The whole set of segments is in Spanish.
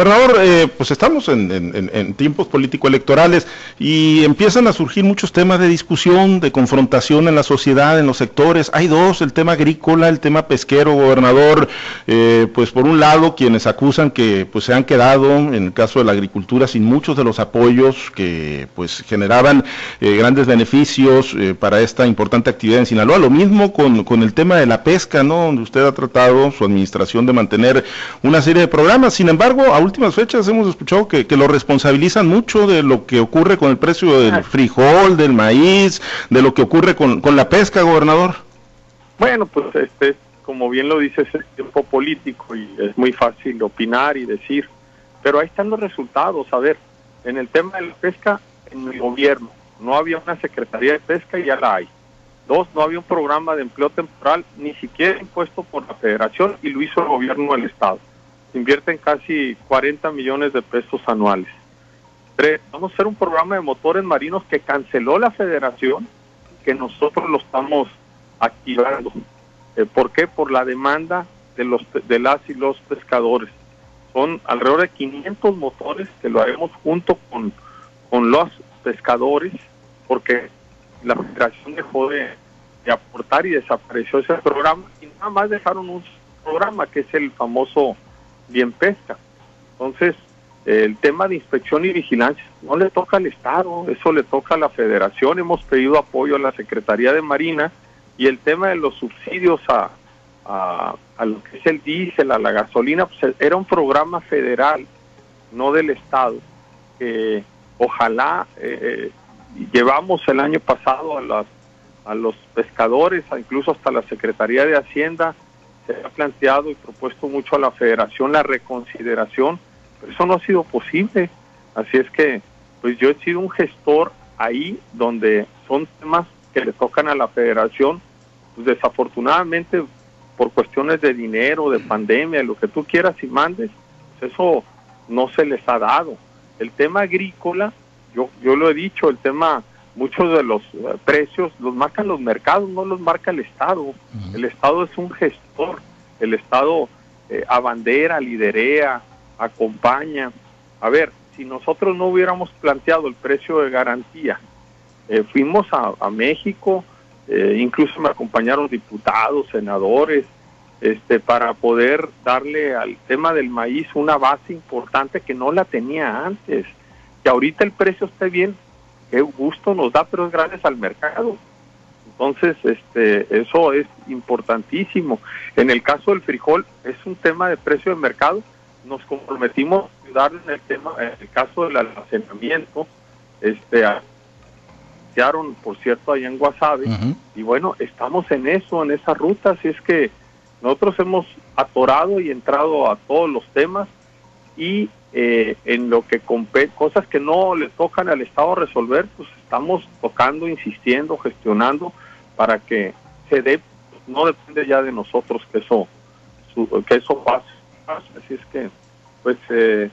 Gobernador, eh, pues estamos en, tiempos político-electorales y empiezan a surgir muchos temas de discusión, de confrontación en la sociedad, en los sectores. Hay dos, el tema agrícola, el tema pesquero, gobernador. Eh, pues por un lado, quienes acusan que pues se han quedado, en el caso de la agricultura, sin muchos de los apoyos que pues generaban eh, grandes beneficios para esta importante actividad en Sinaloa. Lo mismo con, con el tema de la pesca, ¿no? Donde usted ha tratado, su administración, de mantener una serie de programas. Sin embargo, a últimas fechas hemos escuchado que, lo responsabilizan mucho de lo que ocurre con el precio del frijol, del maíz, de lo que ocurre con, la pesca, gobernador. Bueno, pues este, como bien lo dices, es tiempo político y es muy fácil opinar y decir, pero ahí están los resultados. A ver, en el tema de la pesca, en el gobierno no había una Secretaría de Pesca y ya la hay. Dos, no había un programa de empleo temporal, ni siquiera impuesto por la federación y lo hizo el gobierno del estado. Invierten casi 40 millones de pesos anuales. Vamos a hacer un programa de motores marinos que canceló la federación, que nosotros lo estamos activando. Eh, ¿Por qué? Por la demanda de, los, de las y los pescadores. Son alrededor de 500 motores que lo haremos junto con, con los pescadores, porque la federación dejó de, aportar y desapareció ese programa y nada más dejaron un programa que es el famoso Bien Pesca. Entonces, el tema de inspección y vigilancia no le toca al Estado, eso le toca a la Federación. Hemos pedido apoyo a la Secretaría de Marina y el tema de los subsidios a, a, lo que es el diésel, a la gasolina, pues era un programa federal, no del Estado, que ojalá eh, llevamos el año pasado a, las, a los pescadores, incluso hasta la Secretaría de Hacienda, se ha planteado y propuesto mucho a la federación la reconsideración, pero eso no ha sido posible. Así es que, pues yo he sido un gestor ahí donde son temas que le tocan a la federación, pues desafortunadamente por cuestiones de dinero, de pandemia, lo que tú quieras y mandes, pues eso no se les ha dado. El tema agrícola, yo, yo lo he dicho, el tema, muchos de los eh, precios los marcan los mercados, no los marca el Estado. El Estado es un gestor, el Estado eh, abandera, liderea, acompaña. A ver, si nosotros no hubiéramos planteado el precio de garantía, eh, fuimos a, México, incluso me acompañaron diputados, senadores, este, para poder darle al tema del maíz una base importante que no la tenía antes que ahorita el precio esté bien, qué gusto nos da, pero es gracias al mercado. Entonces, este, eso es importantísimo. En el caso del frijol, es un tema de precio de mercado. Nos comprometimos a ayudar en el tema, en el caso del almacenamiento, este, por cierto, allá en Guasave, y bueno, estamos en eso, en esa ruta, así es que nosotros hemos atorado y entrado a todos los temas y eh, en lo que cosas que no le tocan al Estado resolver, pues estamos tocando, insistiendo, gestionando para que se dé, no depende ya de nosotros que eso, que eso pase. Así es que, pues, eh,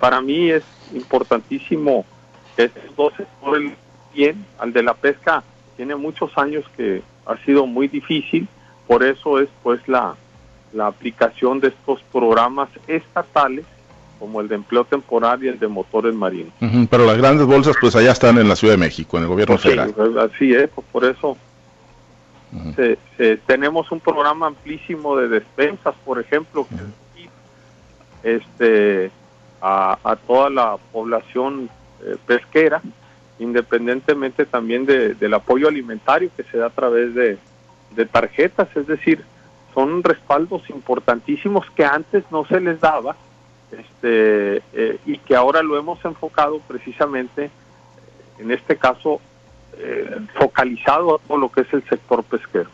para mí es importantísimo que estos dos sectores bien, al de la pesca tiene muchos años que ha sido muy difícil, por eso es pues la, la aplicación de estos programas estatales como el de empleo temporal y el de motores marinos. pero las grandes bolsas pues allá están en la Ciudad de México, en el gobierno pues federal. Sí, así es, pues, por eso tenemos un programa amplísimo de despensas, por ejemplo, este a, toda la población eh, pesquera, independientemente también del apoyo alimentario que se da a través de, de tarjetas, es decir, son respaldos importantísimos que antes no se les daba este, eh, y que ahora lo hemos enfocado precisamente, en este caso, eh, focalizado a todo lo que es el sector pesquero.